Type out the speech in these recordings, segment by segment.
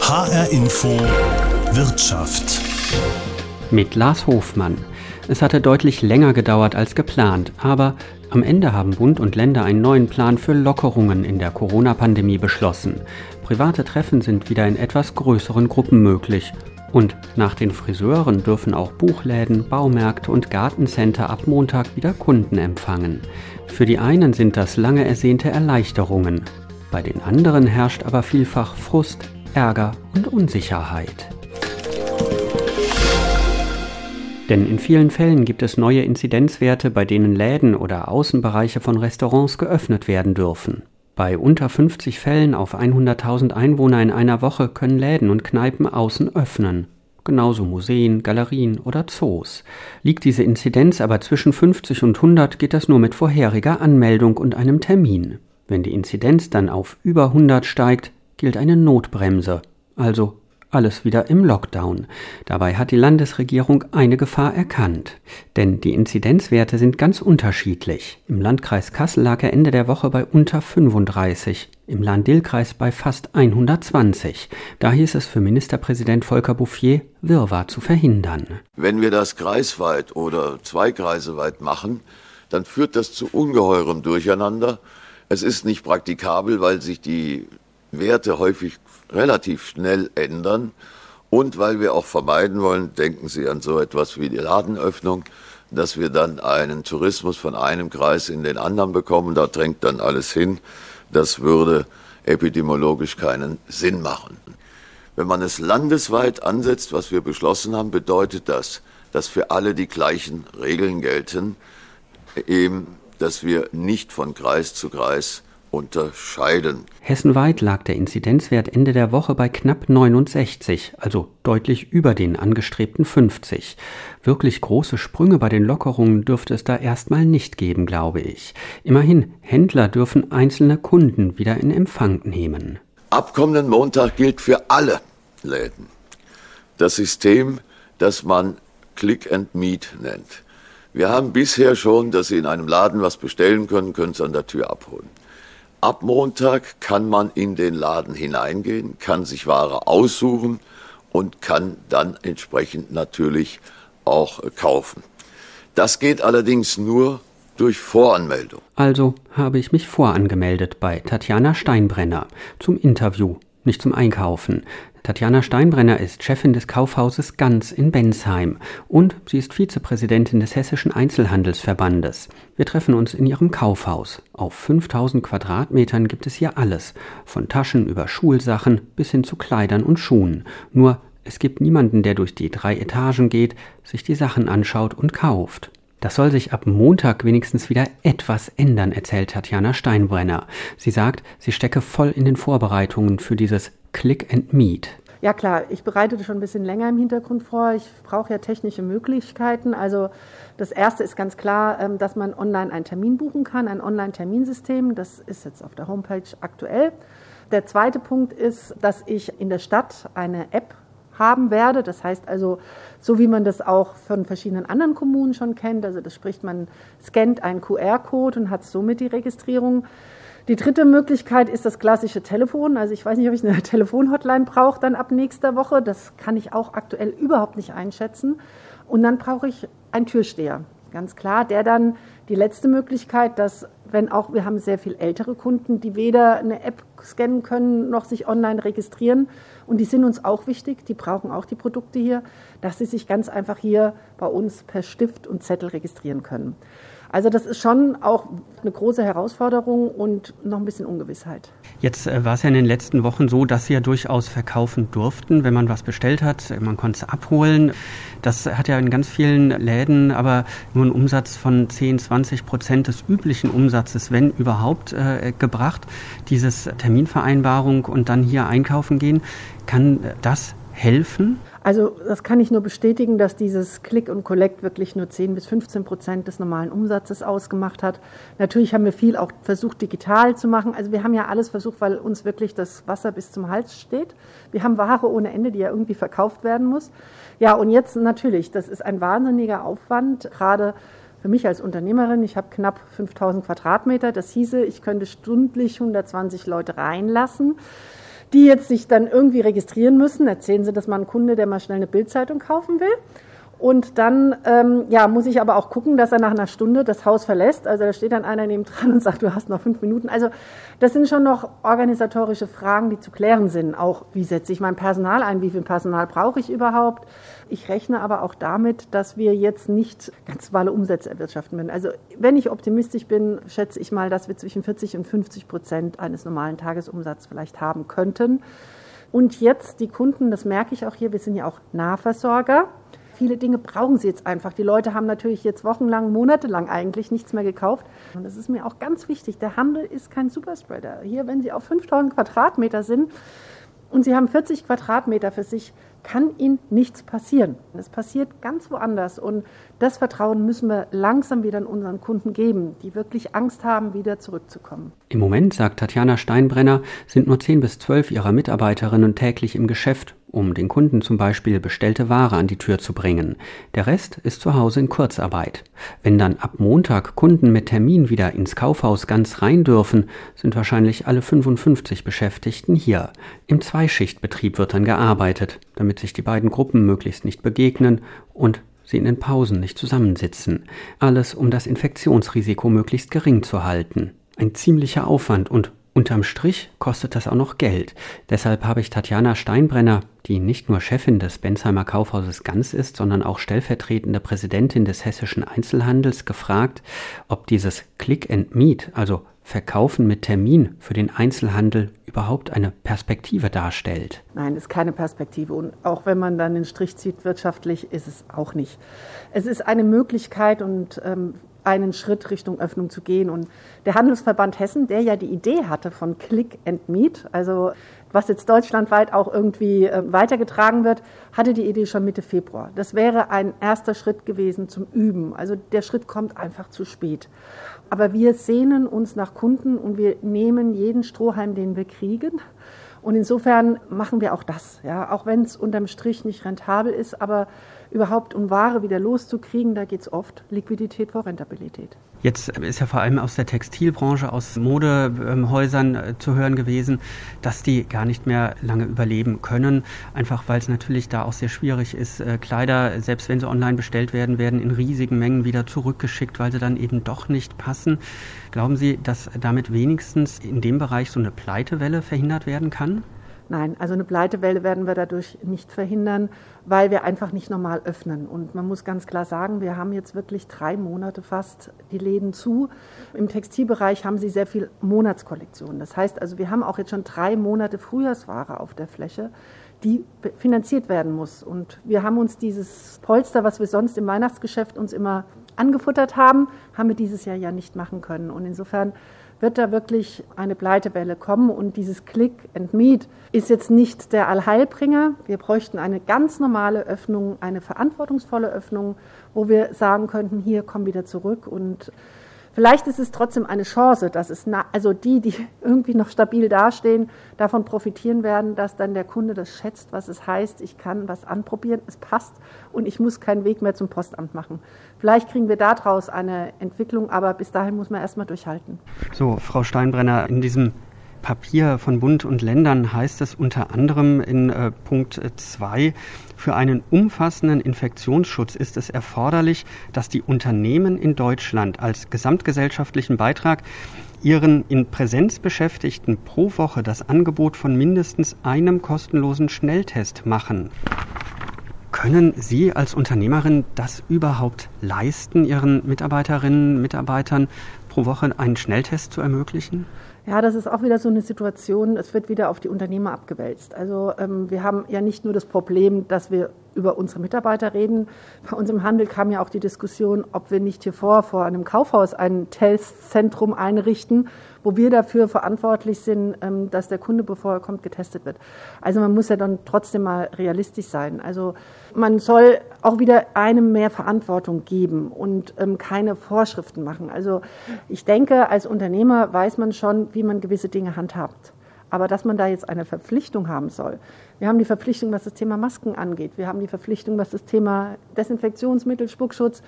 HR Info Wirtschaft. Mit Lars Hofmann. Es hatte deutlich länger gedauert als geplant, aber am Ende haben Bund und Länder einen neuen Plan für Lockerungen in der Corona-Pandemie beschlossen. Private Treffen sind wieder in etwas größeren Gruppen möglich. Und nach den Friseuren dürfen auch Buchläden, Baumärkte und Gartencenter ab Montag wieder Kunden empfangen. Für die einen sind das lange ersehnte Erleichterungen. Bei den anderen herrscht aber vielfach Frust, Ärger und Unsicherheit. Denn in vielen Fällen gibt es neue Inzidenzwerte, bei denen Läden oder Außenbereiche von Restaurants geöffnet werden dürfen. Bei unter 50 Fällen auf 100.000 Einwohner in einer Woche können Läden und Kneipen außen öffnen. Genauso Museen, Galerien oder Zoos. Liegt diese Inzidenz aber zwischen 50 und 100, geht das nur mit vorheriger Anmeldung und einem Termin. Wenn die Inzidenz dann auf über 100 steigt, gilt eine Notbremse, also alles wieder im Lockdown. Dabei hat die Landesregierung eine Gefahr erkannt. Denn die Inzidenzwerte sind ganz unterschiedlich. Im Landkreis Kassel lag er Ende der Woche bei unter 35, im Lahn-Dill-Kreis bei fast 120. Da hieß es für Ministerpräsident Volker Bouffier, Wirrwarr zu verhindern. Wenn wir das kreisweit oder zweikreiseweit machen, dann führt das zu ungeheurem Durcheinander. Es ist nicht praktikabel, weil sich die Werte häufig relativ schnell ändern und weil wir auch vermeiden wollen, denken Sie an so etwas wie die Ladenöffnung, dass wir dann einen Tourismus von einem Kreis in den anderen bekommen, da drängt dann alles hin. Das würde epidemiologisch keinen Sinn machen. Wenn man es landesweit ansetzt, was wir beschlossen haben, bedeutet das, dass für alle die gleichen Regeln gelten, eben, dass wir nicht von Kreis zu Kreis unterscheiden. Hessenweit lag der Inzidenzwert Ende der Woche bei knapp 69, also deutlich über den angestrebten 50. Wirklich große Sprünge bei den Lockerungen dürfte es da erstmal nicht geben, glaube ich. Immerhin, Händler dürfen einzelne Kunden wieder in Empfang nehmen. Ab kommenden Montag gilt für alle Läden das System, das man Click and Meet nennt. Wir haben bisher schon, dass Sie in einem Laden was bestellen können, können es an der Tür abholen. Ab Montag kann man in den Laden hineingehen, kann sich Ware aussuchen und kann dann entsprechend natürlich auch kaufen. Das geht allerdings nur durch Voranmeldung. Also habe ich mich vorangemeldet bei Tatjana Steinbrenner zum Interview, nicht zum Einkaufen. Tatjana Steinbrenner ist Chefin des Kaufhauses Ganz in Bensheim und sie ist Vizepräsidentin des Hessischen Einzelhandelsverbandes. Wir treffen uns in ihrem Kaufhaus. Auf 5000 Quadratmetern gibt es hier alles, von Taschen über Schulsachen bis hin zu Kleidern und Schuhen. Nur es gibt niemanden, der durch die drei Etagen geht, sich die Sachen anschaut und kauft. Das soll sich ab Montag wenigstens wieder etwas ändern, erzählt Tatjana Steinbrenner. Sie sagt, sie stecke voll in den Vorbereitungen für dieses Click and Meet. Ja klar, ich bereite das schon ein bisschen länger im Hintergrund vor. Ich brauche ja technische Möglichkeiten. Also das erste ist ganz klar, ähm, dass man online einen Termin buchen kann, ein Online-Terminsystem. Das ist jetzt auf der Homepage aktuell. Der zweite Punkt ist, dass ich in der Stadt eine App haben werde. Das heißt also, so wie man das auch von verschiedenen anderen Kommunen schon kennt, also das spricht man, scannt einen QR-Code und hat somit die Registrierung. Die dritte Möglichkeit ist das klassische Telefon. Also ich weiß nicht, ob ich eine Telefonhotline brauche dann ab nächster Woche. Das kann ich auch aktuell überhaupt nicht einschätzen. Und dann brauche ich einen Türsteher, ganz klar, der dann die letzte Möglichkeit, dass wenn auch wir haben sehr viel ältere Kunden, die weder eine App scannen können noch sich online registrieren und die sind uns auch wichtig, die brauchen auch die Produkte hier, dass sie sich ganz einfach hier bei uns per Stift und Zettel registrieren können. Also das ist schon auch eine große Herausforderung und noch ein bisschen Ungewissheit. Jetzt äh, war es ja in den letzten Wochen so, dass Sie ja durchaus verkaufen durften, wenn man was bestellt hat. Man konnte es abholen. Das hat ja in ganz vielen Läden aber nur einen Umsatz von 10, 20 Prozent des üblichen Umsatzes, wenn überhaupt, äh, gebracht. Dieses Terminvereinbarung und dann hier einkaufen gehen, kann das helfen? Also das kann ich nur bestätigen, dass dieses Click und Collect wirklich nur 10 bis 15 Prozent des normalen Umsatzes ausgemacht hat. Natürlich haben wir viel auch versucht, digital zu machen. Also wir haben ja alles versucht, weil uns wirklich das Wasser bis zum Hals steht. Wir haben Ware ohne Ende, die ja irgendwie verkauft werden muss. Ja, und jetzt natürlich, das ist ein wahnsinniger Aufwand, gerade für mich als Unternehmerin, ich habe knapp 5000 Quadratmeter. Das hieße, ich könnte stündlich 120 Leute reinlassen die jetzt sich dann irgendwie registrieren müssen. Erzählen Sie das mal ein Kunde, der mal schnell eine Bildzeitung kaufen will. Und dann ähm, ja, muss ich aber auch gucken, dass er nach einer Stunde das Haus verlässt. Also da steht dann einer neben dran und sagt, du hast noch fünf Minuten. Also das sind schon noch organisatorische Fragen, die zu klären sind. Auch wie setze ich mein Personal ein? Wie viel Personal brauche ich überhaupt? Ich rechne aber auch damit, dass wir jetzt nicht ganz normale Umsätze erwirtschaften werden. Also wenn ich optimistisch bin, schätze ich mal, dass wir zwischen 40 und 50 Prozent eines normalen Tagesumsatzes vielleicht haben könnten. Und jetzt die Kunden, das merke ich auch hier, wir sind ja auch Nahversorger viele Dinge brauchen sie jetzt einfach. Die Leute haben natürlich jetzt wochenlang, monatelang eigentlich nichts mehr gekauft. Und das ist mir auch ganz wichtig. Der Handel ist kein Superspreader. Hier, wenn Sie auf 5000 Quadratmeter sind und Sie haben 40 Quadratmeter für sich, kann Ihnen nichts passieren. Es passiert ganz woanders. Und das Vertrauen müssen wir langsam wieder an unseren Kunden geben, die wirklich Angst haben, wieder zurückzukommen. Im Moment, sagt Tatjana Steinbrenner, sind nur 10 bis 12 ihrer Mitarbeiterinnen täglich im Geschäft um den Kunden zum Beispiel bestellte Ware an die Tür zu bringen. Der Rest ist zu Hause in Kurzarbeit. Wenn dann ab Montag Kunden mit Termin wieder ins Kaufhaus ganz rein dürfen, sind wahrscheinlich alle 55 Beschäftigten hier. Im Zweischichtbetrieb wird dann gearbeitet, damit sich die beiden Gruppen möglichst nicht begegnen und sie in den Pausen nicht zusammensitzen. Alles, um das Infektionsrisiko möglichst gering zu halten. Ein ziemlicher Aufwand und Unterm Strich kostet das auch noch Geld. Deshalb habe ich Tatjana Steinbrenner, die nicht nur Chefin des Bensheimer Kaufhauses Ganz ist, sondern auch stellvertretende Präsidentin des hessischen Einzelhandels, gefragt, ob dieses Click and Meet, also Verkaufen mit Termin für den Einzelhandel überhaupt eine Perspektive darstellt. Nein, ist keine Perspektive. Und auch wenn man dann den Strich zieht, wirtschaftlich ist es auch nicht. Es ist eine Möglichkeit und ähm, einen Schritt Richtung Öffnung zu gehen. Und der Handelsverband Hessen, der ja die Idee hatte von Click and Meet, also was jetzt deutschlandweit auch irgendwie äh, weitergetragen wird, hatte die Idee schon Mitte Februar. Das wäre ein erster Schritt gewesen zum Üben. Also der Schritt kommt einfach zu spät. Aber wir sehnen uns nach Kunden und wir nehmen jeden Strohhalm, den wir kriegen. Und insofern machen wir auch das, ja, auch wenn es unterm Strich nicht rentabel ist, aber überhaupt um Ware wieder loszukriegen, da geht es oft Liquidität vor Rentabilität. Jetzt ist ja vor allem aus der Textilbranche, aus Modehäusern äh, zu hören gewesen, dass die gar nicht mehr lange überleben können, einfach weil es natürlich da auch sehr schwierig ist. Äh, Kleider, selbst wenn sie online bestellt werden, werden in riesigen Mengen wieder zurückgeschickt, weil sie dann eben doch nicht passen. Glauben Sie, dass damit wenigstens in dem Bereich so eine Pleitewelle verhindert werden kann? Nein, also eine Pleitewelle werden wir dadurch nicht verhindern, weil wir einfach nicht normal öffnen. Und man muss ganz klar sagen, wir haben jetzt wirklich drei Monate fast die Läden zu. Im Textilbereich haben sie sehr viel Monatskollektion. Das heißt also, wir haben auch jetzt schon drei Monate Frühjahrsware auf der Fläche die finanziert werden muss. Und wir haben uns dieses Polster, was wir sonst im Weihnachtsgeschäft uns immer angefuttert haben, haben wir dieses Jahr ja nicht machen können. Und insofern wird da wirklich eine Pleitewelle kommen. Und dieses Click and Meet ist jetzt nicht der Allheilbringer. Wir bräuchten eine ganz normale Öffnung, eine verantwortungsvolle Öffnung, wo wir sagen könnten, hier komm wieder zurück und Vielleicht ist es trotzdem eine Chance, dass es, also die, die irgendwie noch stabil dastehen, davon profitieren werden, dass dann der Kunde das schätzt, was es heißt, ich kann was anprobieren, es passt und ich muss keinen Weg mehr zum Postamt machen. Vielleicht kriegen wir daraus eine Entwicklung, aber bis dahin muss man erstmal durchhalten. So, Frau Steinbrenner, in diesem Papier von Bund und Ländern heißt es unter anderem in äh, Punkt 2, für einen umfassenden Infektionsschutz ist es erforderlich, dass die Unternehmen in Deutschland als gesamtgesellschaftlichen Beitrag ihren in Präsenz Beschäftigten pro Woche das Angebot von mindestens einem kostenlosen Schnelltest machen. Können Sie als Unternehmerin das überhaupt leisten, Ihren Mitarbeiterinnen und Mitarbeitern pro Woche einen Schnelltest zu ermöglichen? Ja, das ist auch wieder so eine Situation, es wird wieder auf die Unternehmer abgewälzt. Also ähm, wir haben ja nicht nur das Problem, dass wir über unsere Mitarbeiter reden. Bei uns im Handel kam ja auch die Diskussion, ob wir nicht hier vor, vor einem Kaufhaus ein Testzentrum einrichten, wo wir dafür verantwortlich sind, ähm, dass der Kunde, bevor er kommt, getestet wird. Also man muss ja dann trotzdem mal realistisch sein. Also man soll auch wieder einem mehr Verantwortung geben und ähm, keine Vorschriften machen. Also ich denke, als Unternehmer weiß man schon, wie man gewisse Dinge handhabt. Aber dass man da jetzt eine Verpflichtung haben soll. Wir haben die Verpflichtung, was das Thema Masken angeht. Wir haben die Verpflichtung, was das Thema Desinfektionsmittel, Spuckschutz,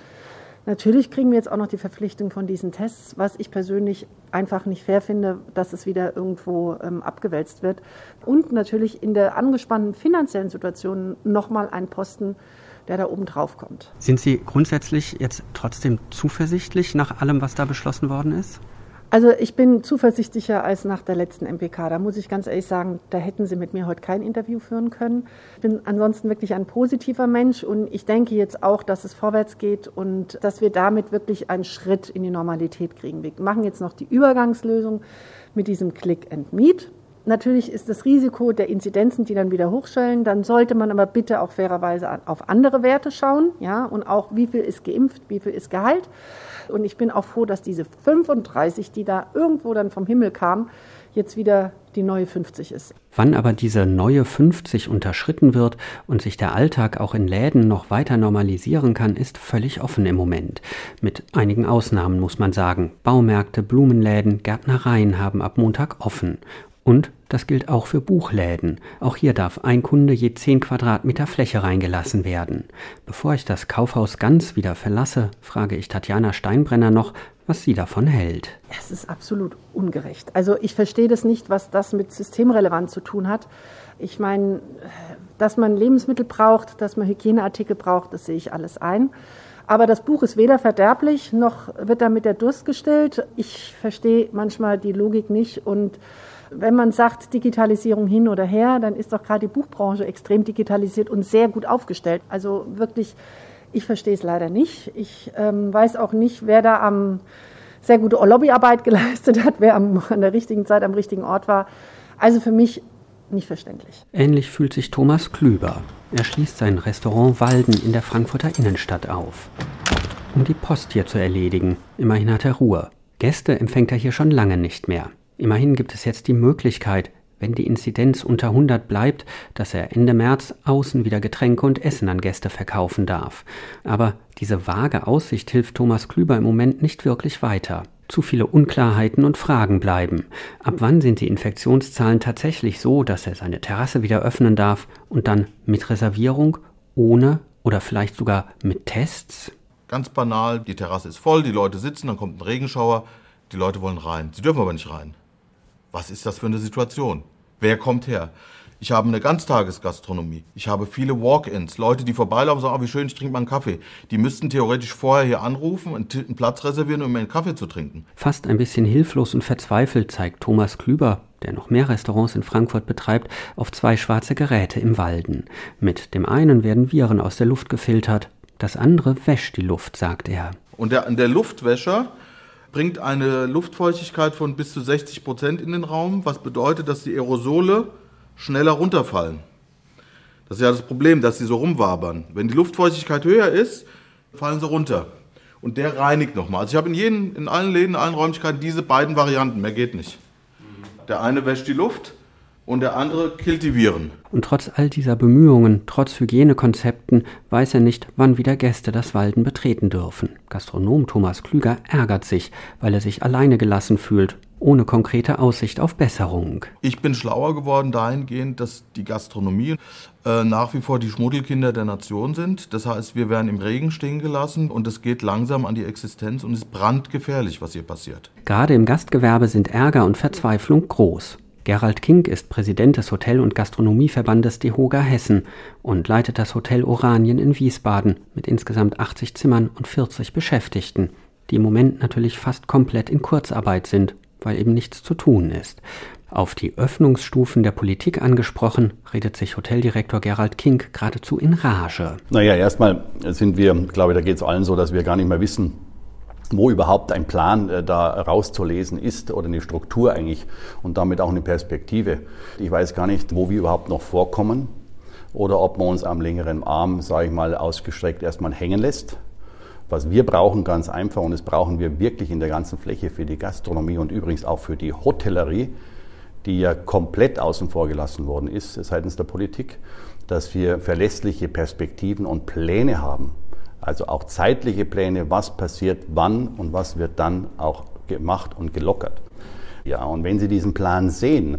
Natürlich kriegen wir jetzt auch noch die Verpflichtung von diesen Tests, was ich persönlich einfach nicht fair finde, dass es wieder irgendwo ähm, abgewälzt wird. Und natürlich in der angespannten finanziellen Situation nochmal ein Posten, der da oben drauf kommt. Sind Sie grundsätzlich jetzt trotzdem zuversichtlich nach allem, was da beschlossen worden ist? Also ich bin zuversichtlicher als nach der letzten MPK. Da muss ich ganz ehrlich sagen, da hätten Sie mit mir heute kein Interview führen können. Ich bin ansonsten wirklich ein positiver Mensch und ich denke jetzt auch, dass es vorwärts geht und dass wir damit wirklich einen Schritt in die Normalität kriegen. Wir machen jetzt noch die Übergangslösung mit diesem Click and Meet. Natürlich ist das Risiko der Inzidenzen, die dann wieder hochschellen. Dann sollte man aber bitte auch fairerweise auf andere Werte schauen, ja, und auch wie viel ist geimpft, wie viel ist geheilt. Und ich bin auch froh, dass diese 35, die da irgendwo dann vom Himmel kam, jetzt wieder die neue 50 ist. Wann aber diese neue 50 unterschritten wird und sich der Alltag auch in Läden noch weiter normalisieren kann, ist völlig offen im Moment. Mit einigen Ausnahmen muss man sagen. Baumärkte, Blumenläden, Gärtnereien haben ab Montag offen. Und das gilt auch für Buchläden. Auch hier darf ein Kunde je 10 Quadratmeter Fläche reingelassen werden. Bevor ich das Kaufhaus ganz wieder verlasse, frage ich Tatjana Steinbrenner noch, was sie davon hält. Es ist absolut ungerecht. Also ich verstehe das nicht, was das mit Systemrelevanz zu tun hat. Ich meine, dass man Lebensmittel braucht, dass man Hygieneartikel braucht, das sehe ich alles ein. Aber das Buch ist weder verderblich, noch wird damit der Durst gestillt. Ich verstehe manchmal die Logik nicht und wenn man sagt, Digitalisierung hin oder her, dann ist doch gerade die Buchbranche extrem digitalisiert und sehr gut aufgestellt. Also wirklich, ich verstehe es leider nicht. Ich ähm, weiß auch nicht, wer da am sehr gute Lobbyarbeit geleistet hat, wer am, an der richtigen Zeit am richtigen Ort war. Also für mich nicht verständlich. Ähnlich fühlt sich Thomas Klüber. Er schließt sein Restaurant Walden in der Frankfurter Innenstadt auf. Um die Post hier zu erledigen. Immerhin hat er Ruhe. Gäste empfängt er hier schon lange nicht mehr. Immerhin gibt es jetzt die Möglichkeit, wenn die Inzidenz unter 100 bleibt, dass er Ende März außen wieder Getränke und Essen an Gäste verkaufen darf. Aber diese vage Aussicht hilft Thomas Klüber im Moment nicht wirklich weiter. Zu viele Unklarheiten und Fragen bleiben. Ab wann sind die Infektionszahlen tatsächlich so, dass er seine Terrasse wieder öffnen darf und dann mit Reservierung, ohne oder vielleicht sogar mit Tests? Ganz banal, die Terrasse ist voll, die Leute sitzen, dann kommt ein Regenschauer, die Leute wollen rein. Sie dürfen aber nicht rein. Was ist das für eine Situation? Wer kommt her? Ich habe eine Ganztagesgastronomie. Ich habe viele Walk-ins. Leute, die vorbeilaufen und sagen, oh, wie schön, ich trinke mal einen Kaffee. Die müssten theoretisch vorher hier anrufen, einen Platz reservieren, um einen Kaffee zu trinken. Fast ein bisschen hilflos und verzweifelt zeigt Thomas Klüber, der noch mehr Restaurants in Frankfurt betreibt, auf zwei schwarze Geräte im Walden. Mit dem einen werden Viren aus der Luft gefiltert, das andere wäscht die Luft, sagt er. Und der, der Luftwäscher bringt eine Luftfeuchtigkeit von bis zu 60 Prozent in den Raum, was bedeutet, dass die Aerosole schneller runterfallen. Das ist ja das Problem, dass sie so rumwabern. Wenn die Luftfeuchtigkeit höher ist, fallen sie runter. Und der reinigt nochmal. Also ich habe in, jeden, in allen Läden, in allen Räumlichkeiten diese beiden Varianten. Mehr geht nicht. Der eine wäscht die Luft und der andere killt die Viren. Und trotz all dieser Bemühungen, trotz Hygienekonzepten, weiß er nicht, wann wieder Gäste das Walden betreten dürfen. Gastronom Thomas Klüger ärgert sich, weil er sich alleine gelassen fühlt, ohne konkrete Aussicht auf Besserung. Ich bin schlauer geworden dahingehend, dass die Gastronomie äh, nach wie vor die Schmuddelkinder der Nation sind. Das heißt, wir werden im Regen stehen gelassen und es geht langsam an die Existenz und es ist brandgefährlich, was hier passiert. Gerade im Gastgewerbe sind Ärger und Verzweiflung groß. Gerald King ist Präsident des Hotel- und Gastronomieverbandes DEHOGA Hessen und leitet das Hotel Oranien in Wiesbaden mit insgesamt 80 Zimmern und 40 Beschäftigten, die im Moment natürlich fast komplett in Kurzarbeit sind, weil eben nichts zu tun ist. Auf die Öffnungsstufen der Politik angesprochen, redet sich Hoteldirektor Gerald King geradezu in Rage. Naja, erstmal sind wir, glaube ich, da geht es allen so, dass wir gar nicht mehr wissen, wo überhaupt ein Plan äh, da rauszulesen ist oder eine Struktur eigentlich und damit auch eine Perspektive. Ich weiß gar nicht, wo wir überhaupt noch vorkommen oder ob man uns am längeren Arm, sage ich mal, ausgestreckt erstmal hängen lässt. Was wir brauchen, ganz einfach, und das brauchen wir wirklich in der ganzen Fläche für die Gastronomie und übrigens auch für die Hotellerie, die ja komplett außen vor gelassen worden ist seitens der Politik, dass wir verlässliche Perspektiven und Pläne haben also auch zeitliche Pläne, was passiert wann und was wird dann auch gemacht und gelockert. Ja, und wenn Sie diesen Plan sehen,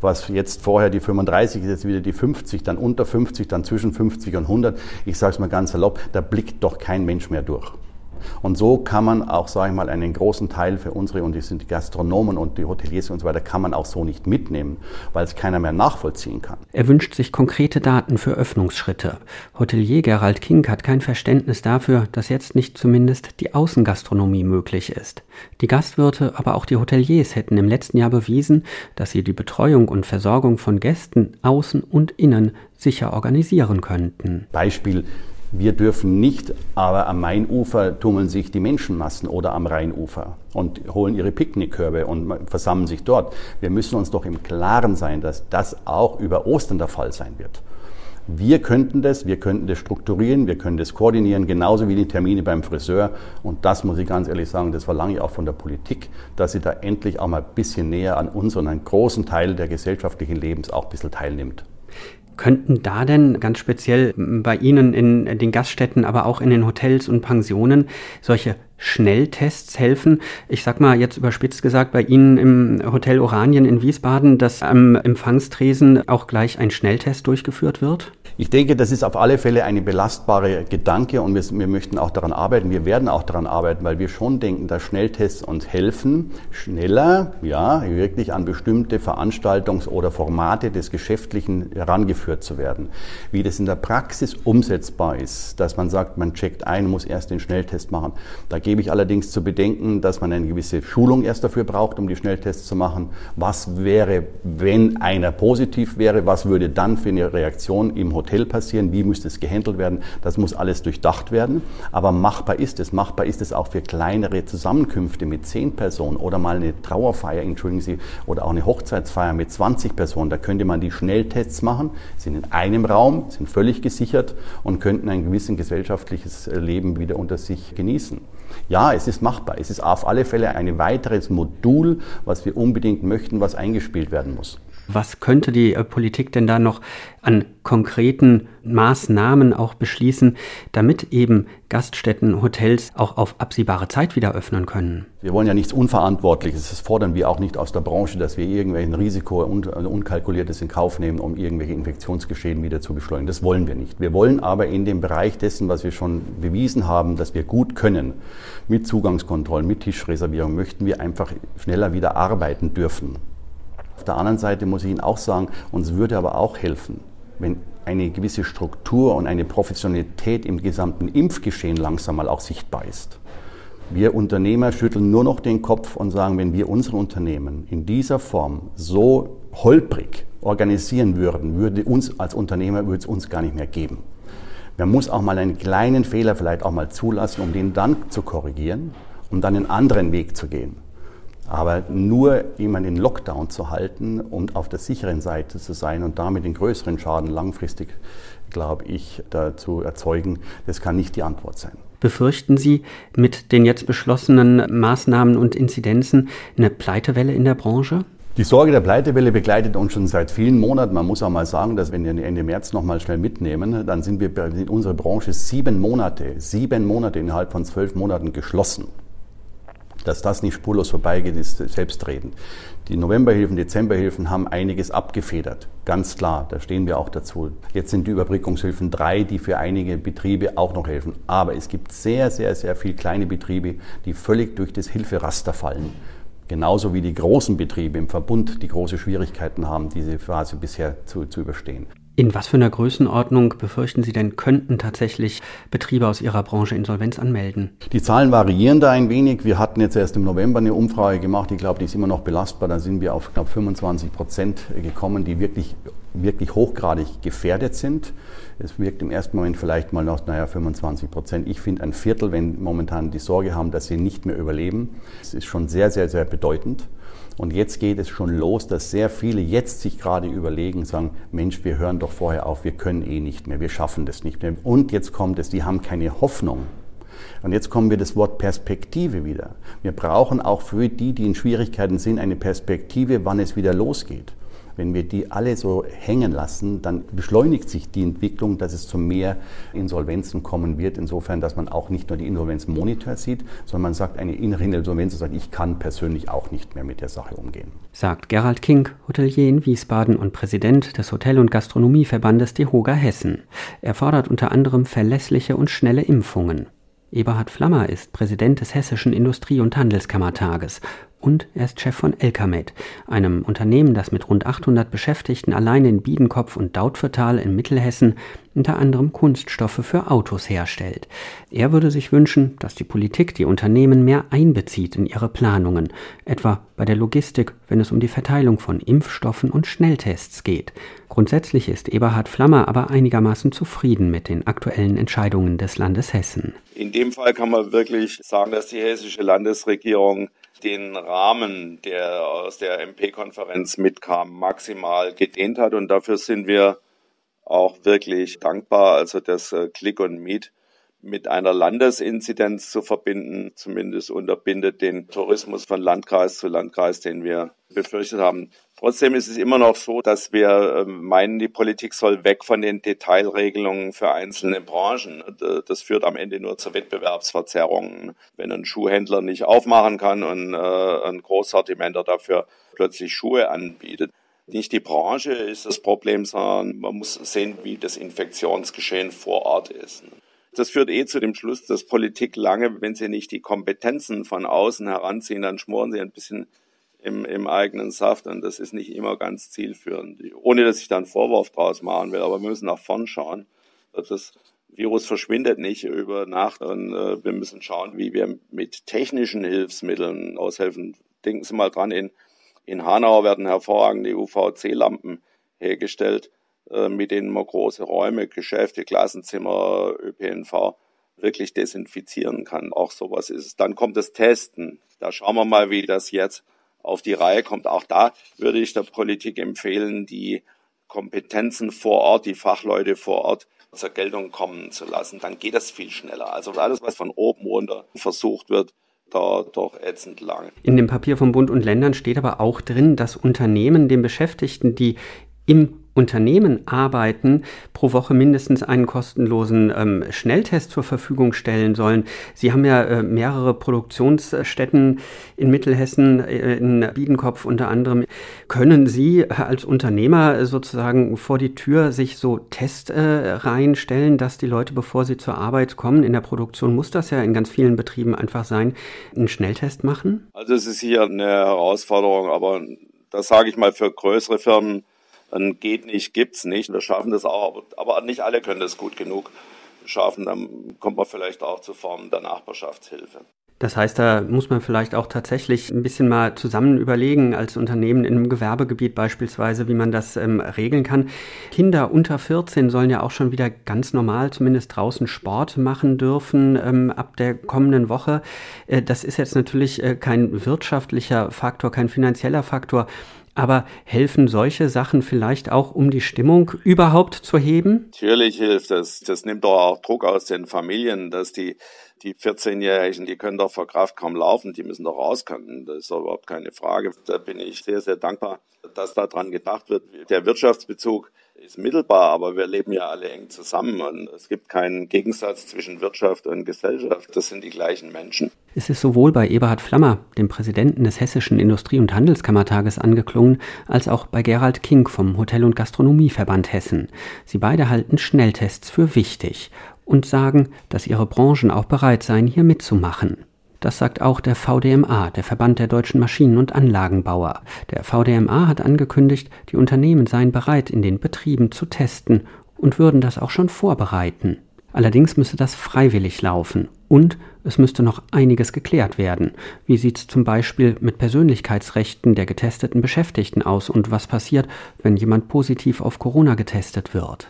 was jetzt vorher die 35 ist, jetzt wieder die 50, dann unter 50, dann zwischen 50 und 100, ich sage es mal ganz salopp, da blickt doch kein Mensch mehr durch. Und so kann man auch, sage ich mal, einen großen Teil für unsere, und die sind die Gastronomen und die Hoteliers und so weiter, kann man auch so nicht mitnehmen, weil es keiner mehr nachvollziehen kann. Er wünscht sich konkrete Daten für Öffnungsschritte. Hotelier Gerald King hat kein Verständnis dafür, dass jetzt nicht zumindest die Außengastronomie möglich ist. Die Gastwirte, aber auch die Hoteliers hätten im letzten Jahr bewiesen, dass sie die Betreuung und Versorgung von Gästen außen und innen sicher organisieren könnten. Beispiel wir dürfen nicht, aber am Mainufer tummeln sich die Menschenmassen oder am Rheinufer und holen ihre Picknickkörbe und versammeln sich dort. Wir müssen uns doch im Klaren sein, dass das auch über Ostern der Fall sein wird. Wir könnten das, wir könnten das strukturieren, wir können das koordinieren, genauso wie die Termine beim Friseur. Und das muss ich ganz ehrlich sagen, das verlange ich auch von der Politik, dass sie da endlich auch mal ein bisschen näher an uns und einen großen Teil der gesellschaftlichen Lebens auch ein bisschen teilnimmt. Könnten da denn ganz speziell bei Ihnen in den Gaststätten, aber auch in den Hotels und Pensionen solche Schnelltests helfen? Ich sag mal jetzt überspitzt gesagt bei Ihnen im Hotel Oranien in Wiesbaden, dass am Empfangstresen auch gleich ein Schnelltest durchgeführt wird? Ich denke, das ist auf alle Fälle eine belastbare Gedanke und wir, wir, möchten auch daran arbeiten. Wir werden auch daran arbeiten, weil wir schon denken, dass Schnelltests uns helfen, schneller, ja, wirklich an bestimmte Veranstaltungs- oder Formate des Geschäftlichen herangeführt zu werden. Wie das in der Praxis umsetzbar ist, dass man sagt, man checkt ein, muss erst den Schnelltest machen. Da gebe ich allerdings zu bedenken, dass man eine gewisse Schulung erst dafür braucht, um die Schnelltests zu machen. Was wäre, wenn einer positiv wäre? Was würde dann für eine Reaktion im Hotel Hotel passieren, wie müsste es gehandelt werden, das muss alles durchdacht werden. Aber machbar ist es. Machbar ist es auch für kleinere Zusammenkünfte mit zehn Personen oder mal eine Trauerfeier, entschuldigen Sie, oder auch eine Hochzeitsfeier mit 20 Personen. Da könnte man die Schnelltests machen, sind in einem Raum, sind völlig gesichert und könnten ein gewisses gesellschaftliches Leben wieder unter sich genießen. Ja, es ist machbar. Es ist auf alle Fälle ein weiteres Modul, was wir unbedingt möchten, was eingespielt werden muss. Was könnte die äh, Politik denn da noch an konkreten Maßnahmen auch beschließen, damit eben Gaststätten, Hotels auch auf absehbare Zeit wieder öffnen können? Wir wollen ja nichts Unverantwortliches. Das fordern wir auch nicht aus der Branche, dass wir irgendwelchen Risiko und also unkalkuliertes in Kauf nehmen, um irgendwelche Infektionsgeschehen wieder zu beschleunigen. Das wollen wir nicht. Wir wollen aber in dem Bereich dessen, was wir schon bewiesen haben, dass wir gut können, mit Zugangskontrollen, mit Tischreservierung, möchten wir einfach schneller wieder arbeiten dürfen. Auf der anderen Seite muss ich Ihnen auch sagen, uns würde aber auch helfen, wenn eine gewisse Struktur und eine Professionalität im gesamten Impfgeschehen langsam mal auch sichtbar ist. Wir Unternehmer schütteln nur noch den Kopf und sagen, wenn wir unsere Unternehmen in dieser Form so holprig organisieren würden, würde uns als Unternehmer würde es uns gar nicht mehr geben. Man muss auch mal einen kleinen Fehler vielleicht auch mal zulassen, um den dann zu korrigieren, um dann einen anderen Weg zu gehen. Aber nur jemanden in Lockdown zu halten und auf der sicheren Seite zu sein und damit den größeren Schaden langfristig, glaube ich, dazu erzeugen, das kann nicht die Antwort sein. Befürchten Sie mit den jetzt beschlossenen Maßnahmen und Inzidenzen eine Pleitewelle in der Branche? Die Sorge der Pleitewelle begleitet uns schon seit vielen Monaten. Man muss auch mal sagen, dass wenn wir Ende März noch mal schnell mitnehmen, dann sind wir in unserer Branche sieben Monate, sieben Monate innerhalb von zwölf Monaten geschlossen. Dass das nicht spurlos vorbeigeht, ist selbstredend. Die Novemberhilfen, Dezemberhilfen haben einiges abgefedert. Ganz klar, da stehen wir auch dazu. Jetzt sind die Überbrückungshilfen drei, die für einige Betriebe auch noch helfen. Aber es gibt sehr, sehr, sehr viele kleine Betriebe, die völlig durch das Hilferaster fallen. Genauso wie die großen Betriebe im Verbund, die große Schwierigkeiten haben, diese Phase bisher zu, zu überstehen. In was für einer Größenordnung befürchten Sie denn, könnten tatsächlich Betriebe aus Ihrer Branche Insolvenz anmelden? Die Zahlen variieren da ein wenig. Wir hatten jetzt erst im November eine Umfrage gemacht. Ich glaube, die ist immer noch belastbar. Da sind wir auf knapp 25 Prozent gekommen, die wirklich, wirklich hochgradig gefährdet sind. Es wirkt im ersten Moment vielleicht mal noch, naja, 25 Prozent. Ich finde ein Viertel, wenn momentan die Sorge haben, dass sie nicht mehr überleben. Das ist schon sehr, sehr, sehr bedeutend. Und jetzt geht es schon los, dass sehr viele jetzt sich gerade überlegen, sagen, Mensch, wir hören doch vorher auf, wir können eh nicht mehr, wir schaffen das nicht mehr. Und jetzt kommt es, die haben keine Hoffnung. Und jetzt kommen wir das Wort Perspektive wieder. Wir brauchen auch für die, die in Schwierigkeiten sind, eine Perspektive, wann es wieder losgeht. Wenn wir die alle so hängen lassen, dann beschleunigt sich die Entwicklung, dass es zu mehr Insolvenzen kommen wird. Insofern, dass man auch nicht nur die Insolvenzmonitor sieht, sondern man sagt eine innere Insolvenz sagt, ich kann persönlich auch nicht mehr mit der Sache umgehen. Sagt Gerald King, Hotelier in Wiesbaden und Präsident des Hotel- und Gastronomieverbandes DEHOGA Hessen. Er fordert unter anderem verlässliche und schnelle Impfungen. Eberhard Flammer ist Präsident des Hessischen Industrie- und Handelskammertages und er ist Chef von Elkamed, einem Unternehmen, das mit rund 800 Beschäftigten allein in Biedenkopf und Dautphetal in Mittelhessen unter anderem Kunststoffe für Autos herstellt. Er würde sich wünschen, dass die Politik die Unternehmen mehr einbezieht in ihre Planungen, etwa bei der Logistik, wenn es um die Verteilung von Impfstoffen und Schnelltests geht. Grundsätzlich ist Eberhard Flammer aber einigermaßen zufrieden mit den aktuellen Entscheidungen des Landes Hessen. In dem Fall kann man wirklich sagen, dass die hessische Landesregierung den Rahmen, der aus der MP-Konferenz mitkam, maximal gedehnt hat. Und dafür sind wir auch wirklich dankbar. Also das äh, Click und Meet mit einer Landesinzidenz zu verbinden, zumindest unterbindet den Tourismus von Landkreis zu Landkreis, den wir befürchtet haben. Trotzdem ist es immer noch so, dass wir ähm, meinen, die Politik soll weg von den Detailregelungen für einzelne Branchen. Das führt am Ende nur zu Wettbewerbsverzerrungen. Wenn ein Schuhhändler nicht aufmachen kann und äh, ein Großsortimenter dafür plötzlich Schuhe anbietet. Nicht die Branche ist das Problem, sondern man muss sehen, wie das Infektionsgeschehen vor Ort ist. Das führt eh zu dem Schluss, dass Politik lange, wenn sie nicht die Kompetenzen von außen heranziehen, dann schmoren sie ein bisschen im, im eigenen Saft und das ist nicht immer ganz zielführend. Ohne dass ich da einen Vorwurf draus machen will, aber wir müssen nach vorn schauen. Das Virus verschwindet nicht über Nacht und äh, wir müssen schauen, wie wir mit technischen Hilfsmitteln aushelfen. Denken Sie mal dran, in, in Hanau werden hervorragende UVC-Lampen hergestellt, mit denen man große Räume, Geschäfte, Klassenzimmer, ÖPNV wirklich desinfizieren kann. Auch sowas ist es. Dann kommt das Testen. Da schauen wir mal, wie das jetzt auf die Reihe kommt. Auch da würde ich der Politik empfehlen, die Kompetenzen vor Ort, die Fachleute vor Ort zur Geltung kommen zu lassen. Dann geht das viel schneller. Also alles, was von oben runter versucht wird, dauert doch ätzend lang. In dem Papier von Bund und Ländern steht aber auch drin, dass Unternehmen den Beschäftigten, die im Unternehmen arbeiten, pro Woche mindestens einen kostenlosen ähm, Schnelltest zur Verfügung stellen sollen. Sie haben ja äh, mehrere Produktionsstätten in Mittelhessen, äh, in Biedenkopf unter anderem. Können Sie als Unternehmer sozusagen vor die Tür sich so Testreihen äh, stellen, dass die Leute, bevor sie zur Arbeit kommen, in der Produktion muss das ja in ganz vielen Betrieben einfach sein, einen Schnelltest machen? Also es ist hier eine Herausforderung, aber das sage ich mal für größere Firmen dann geht nicht, gibt's nicht. Wir schaffen das auch, aber nicht alle können das gut genug schaffen. Dann kommt man vielleicht auch zu Formen der Nachbarschaftshilfe. Das heißt, da muss man vielleicht auch tatsächlich ein bisschen mal zusammen überlegen, als Unternehmen in einem Gewerbegebiet beispielsweise, wie man das ähm, regeln kann. Kinder unter 14 sollen ja auch schon wieder ganz normal zumindest draußen Sport machen dürfen ähm, ab der kommenden Woche. Äh, das ist jetzt natürlich äh, kein wirtschaftlicher Faktor, kein finanzieller Faktor. Aber helfen solche Sachen vielleicht auch, um die Stimmung überhaupt zu heben? Natürlich hilft das. Das nimmt doch auch Druck aus den Familien, dass die, die 14-Jährigen, die können doch vor Kraft kaum laufen, die müssen doch raus können. Das ist doch überhaupt keine Frage. Da bin ich sehr, sehr dankbar, dass da dran gedacht wird. Der Wirtschaftsbezug ist mittelbar, aber wir leben ja alle eng zusammen und es gibt keinen Gegensatz zwischen Wirtschaft und Gesellschaft. Das sind die gleichen Menschen. Es ist sowohl bei Eberhard Flammer, dem Präsidenten des Hessischen Industrie- und Handelskammertages, angeklungen, als auch bei Gerald King vom Hotel- und Gastronomieverband Hessen. Sie beide halten Schnelltests für wichtig und sagen, dass ihre Branchen auch bereit seien, hier mitzumachen. Das sagt auch der VDMA, der Verband der deutschen Maschinen- und Anlagenbauer. Der VDMA hat angekündigt, die Unternehmen seien bereit, in den Betrieben zu testen und würden das auch schon vorbereiten. Allerdings müsse das freiwillig laufen und es müsste noch einiges geklärt werden. Wie sieht es zum Beispiel mit Persönlichkeitsrechten der getesteten Beschäftigten aus und was passiert, wenn jemand positiv auf Corona getestet wird?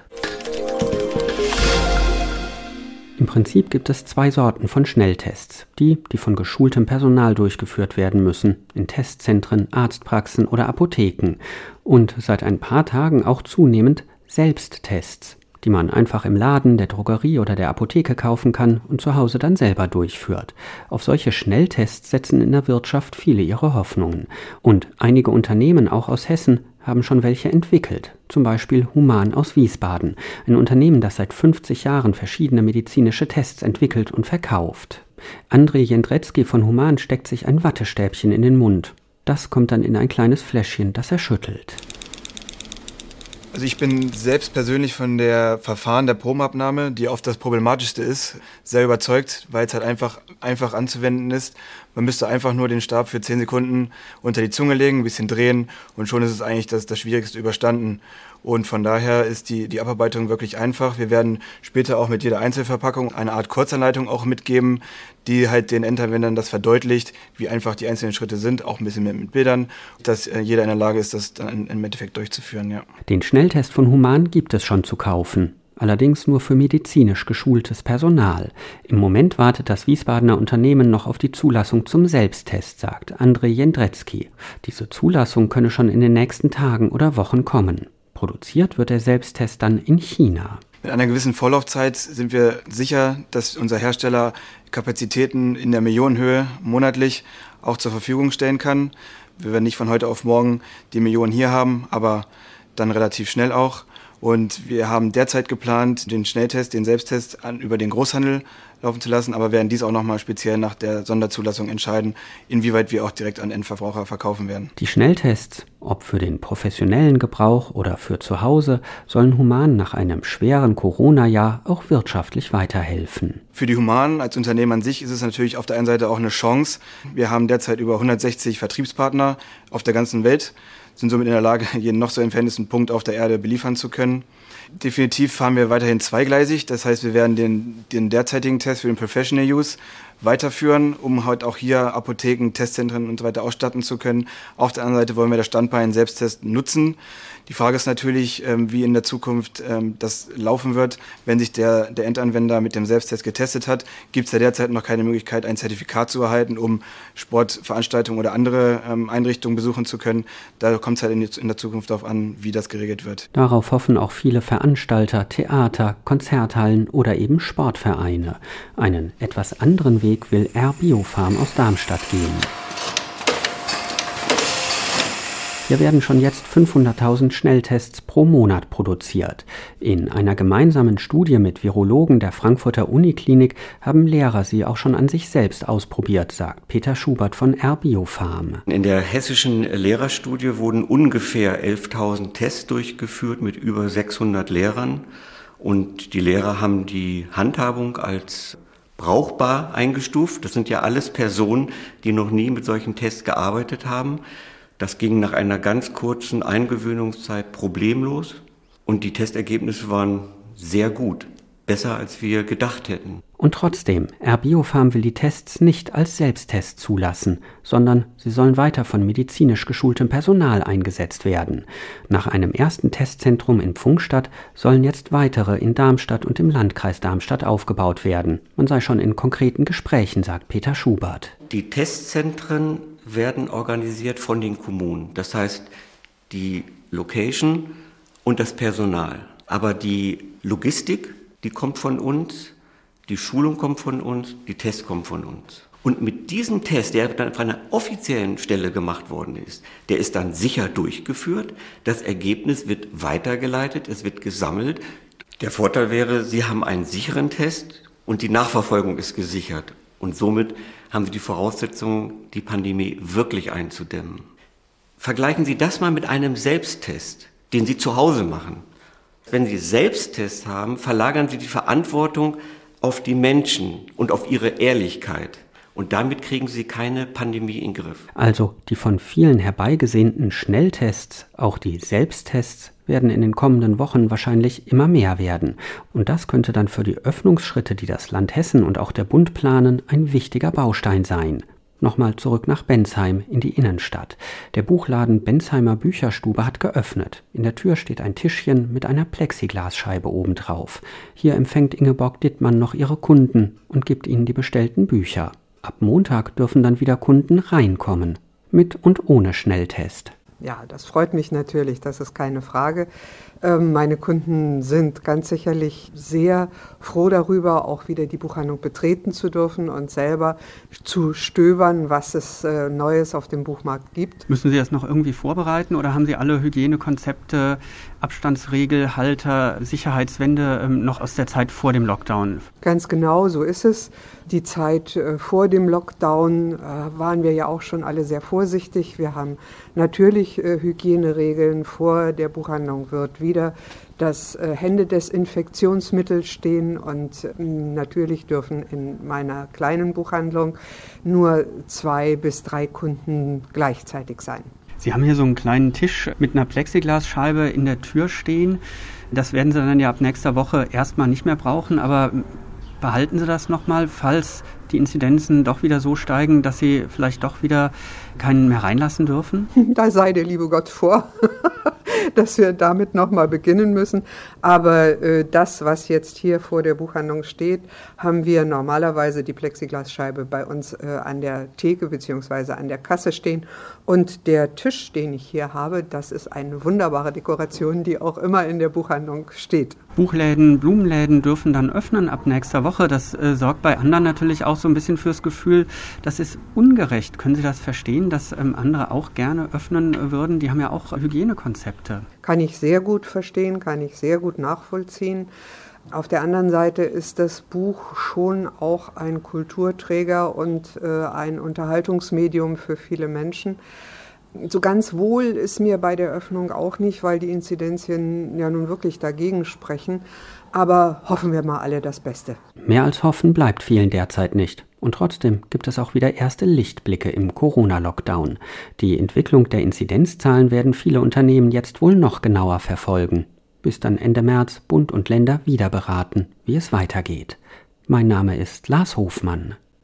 Im Prinzip gibt es zwei Sorten von Schnelltests. Die, die von geschultem Personal durchgeführt werden müssen, in Testzentren, Arztpraxen oder Apotheken. Und seit ein paar Tagen auch zunehmend Selbsttests, die man einfach im Laden, der Drogerie oder der Apotheke kaufen kann und zu Hause dann selber durchführt. Auf solche Schnelltests setzen in der Wirtschaft viele ihre Hoffnungen. Und einige Unternehmen, auch aus Hessen, haben schon welche entwickelt, zum Beispiel Human aus Wiesbaden, ein Unternehmen, das seit 50 Jahren verschiedene medizinische Tests entwickelt und verkauft. André Jendretzky von Human steckt sich ein Wattestäbchen in den Mund. Das kommt dann in ein kleines Fläschchen, das er schüttelt. Also ich bin selbst persönlich von der Verfahren der Probenabnahme, die oft das Problematischste ist, sehr überzeugt, weil es halt einfach, einfach anzuwenden ist. Man müsste einfach nur den Stab für 10 Sekunden unter die Zunge legen, ein bisschen drehen und schon ist es eigentlich das, das Schwierigste überstanden. Und von daher ist die, die Abarbeitung wirklich einfach. Wir werden später auch mit jeder Einzelverpackung eine Art Kurzanleitung auch mitgeben, die halt den Endanwendern das verdeutlicht, wie einfach die einzelnen Schritte sind, auch ein bisschen mehr mit Bildern, dass äh, jeder in der Lage ist, das dann im Endeffekt durchzuführen. Ja. Den Schnelltest von Human gibt es schon zu kaufen allerdings nur für medizinisch geschultes Personal. Im Moment wartet das Wiesbadener Unternehmen noch auf die Zulassung zum Selbsttest, sagt André Jendretzky. Diese Zulassung könne schon in den nächsten Tagen oder Wochen kommen. Produziert wird der Selbsttest dann in China. Mit einer gewissen Vorlaufzeit sind wir sicher, dass unser Hersteller Kapazitäten in der Millionenhöhe monatlich auch zur Verfügung stellen kann. Wir werden nicht von heute auf morgen die Millionen hier haben, aber dann relativ schnell auch. Und wir haben derzeit geplant, den Schnelltest, den Selbsttest an, über den Großhandel laufen zu lassen, aber werden dies auch nochmal speziell nach der Sonderzulassung entscheiden, inwieweit wir auch direkt an Endverbraucher verkaufen werden. Die Schnelltests, ob für den professionellen Gebrauch oder für zu Hause, sollen Human nach einem schweren Corona-Jahr auch wirtschaftlich weiterhelfen. Für die Human als Unternehmen an sich ist es natürlich auf der einen Seite auch eine Chance. Wir haben derzeit über 160 Vertriebspartner auf der ganzen Welt sind somit in der Lage, jeden noch so entferntesten Punkt auf der Erde beliefern zu können. Definitiv fahren wir weiterhin zweigleisig. Das heißt, wir werden den, den derzeitigen Test für den Professional Use weiterführen, um halt auch hier Apotheken, Testzentren und so weiter ausstatten zu können. Auf der anderen Seite wollen wir das Standbein Selbsttest nutzen. Die Frage ist natürlich, ähm, wie in der Zukunft ähm, das laufen wird. Wenn sich der, der Endanwender mit dem Selbsttest getestet hat, gibt es ja derzeit noch keine Möglichkeit, ein Zertifikat zu erhalten, um Sportveranstaltungen oder andere ähm, Einrichtungen besuchen zu können. Da kommt es halt in, der Zukunft darauf an, wie das geregelt wird. Darauf hoffen auch viele Veranstalter, Theater, Konzerthallen oder eben Sportvereine. Einen etwas anderen Weg will R Biofarm aus Darmstadt gehen. Hier werden schon jetzt 500.000 Schnelltests pro Monat produziert. In einer gemeinsamen Studie mit Virologen der Frankfurter Uniklinik haben Lehrer sie auch schon an sich selbst ausprobiert, sagt Peter Schubert von Erbiofarm. In der hessischen Lehrerstudie wurden ungefähr 11.000 Tests durchgeführt mit über 600 Lehrern. Und die Lehrer haben die Handhabung als brauchbar eingestuft. Das sind ja alles Personen, die noch nie mit solchen Tests gearbeitet haben. Das ging nach einer ganz kurzen Eingewöhnungszeit problemlos und die Testergebnisse waren sehr gut, besser als wir gedacht hätten. Und trotzdem, RBiofarm will die Tests nicht als Selbsttest zulassen, sondern sie sollen weiter von medizinisch geschultem Personal eingesetzt werden. Nach einem ersten Testzentrum in Pfungstadt sollen jetzt weitere in Darmstadt und im Landkreis Darmstadt aufgebaut werden. Man sei schon in konkreten Gesprächen, sagt Peter Schubert. Die Testzentren werden organisiert von den Kommunen. Das heißt, die Location und das Personal. Aber die Logistik, die kommt von uns, die Schulung kommt von uns, die Tests kommen von uns. Und mit diesem Test, der dann von einer offiziellen Stelle gemacht worden ist, der ist dann sicher durchgeführt. Das Ergebnis wird weitergeleitet, es wird gesammelt. Der Vorteil wäre, Sie haben einen sicheren Test und die Nachverfolgung ist gesichert. Und somit haben Sie die Voraussetzungen, die Pandemie wirklich einzudämmen. Vergleichen Sie das mal mit einem Selbsttest, den Sie zu Hause machen. Wenn Sie Selbsttest haben, verlagern Sie die Verantwortung auf die Menschen und auf ihre Ehrlichkeit. Und damit kriegen Sie keine Pandemie in Griff. Also die von vielen herbeigesehnten Schnelltests, auch die Selbsttests, werden in den kommenden Wochen wahrscheinlich immer mehr werden. Und das könnte dann für die Öffnungsschritte, die das Land Hessen und auch der Bund planen, ein wichtiger Baustein sein. Nochmal zurück nach Bensheim in die Innenstadt. Der Buchladen Bensheimer Bücherstube hat geöffnet. In der Tür steht ein Tischchen mit einer Plexiglasscheibe obendrauf. Hier empfängt Ingeborg Dittmann noch ihre Kunden und gibt ihnen die bestellten Bücher. Ab Montag dürfen dann wieder Kunden reinkommen. Mit und ohne Schnelltest. Ja, das freut mich natürlich, das ist keine Frage. Ähm, meine Kunden sind ganz sicherlich sehr froh darüber, auch wieder die Buchhandlung betreten zu dürfen und selber zu stöbern, was es äh, Neues auf dem Buchmarkt gibt. Müssen Sie das noch irgendwie vorbereiten oder haben Sie alle Hygienekonzepte, Abstandsregel, Halter, Sicherheitswände ähm, noch aus der Zeit vor dem Lockdown? Ganz genau, so ist es. Die Zeit äh, vor dem Lockdown äh, waren wir ja auch schon alle sehr vorsichtig. Wir haben natürlich Hygieneregeln vor der Buchhandlung wird wieder dass äh, Händedesinfektionsmittel stehen und äh, natürlich dürfen in meiner kleinen Buchhandlung nur zwei bis drei Kunden gleichzeitig sein. Sie haben hier so einen kleinen Tisch mit einer Plexiglasscheibe in der Tür stehen. Das werden Sie dann ja ab nächster Woche erstmal nicht mehr brauchen, aber behalten Sie das nochmal, falls die Inzidenzen doch wieder so steigen, dass Sie vielleicht doch wieder keinen mehr reinlassen dürfen? Da sei der liebe Gott vor, dass wir damit nochmal beginnen müssen. Aber äh, das, was jetzt hier vor der Buchhandlung steht, haben wir normalerweise die Plexiglasscheibe bei uns äh, an der Theke bzw. an der Kasse stehen. Und der Tisch, den ich hier habe, das ist eine wunderbare Dekoration, die auch immer in der Buchhandlung steht. Buchläden, Blumenläden dürfen dann öffnen ab nächster Woche. Das äh, sorgt bei anderen natürlich auch so ein bisschen fürs Gefühl, das ist ungerecht. Können Sie das verstehen, dass ähm, andere auch gerne öffnen würden? Die haben ja auch Hygienekonzepte. Kann ich sehr gut verstehen, kann ich sehr gut nachvollziehen. Auf der anderen Seite ist das Buch schon auch ein Kulturträger und äh, ein Unterhaltungsmedium für viele Menschen. So ganz wohl ist mir bei der Öffnung auch nicht, weil die Inzidenzien ja nun wirklich dagegen sprechen. Aber hoffen wir mal alle das Beste. Mehr als hoffen bleibt vielen derzeit nicht. Und trotzdem gibt es auch wieder erste Lichtblicke im Corona-Lockdown. Die Entwicklung der Inzidenzzahlen werden viele Unternehmen jetzt wohl noch genauer verfolgen. Bis dann Ende März Bund und Länder wieder beraten, wie es weitergeht. Mein Name ist Lars Hofmann.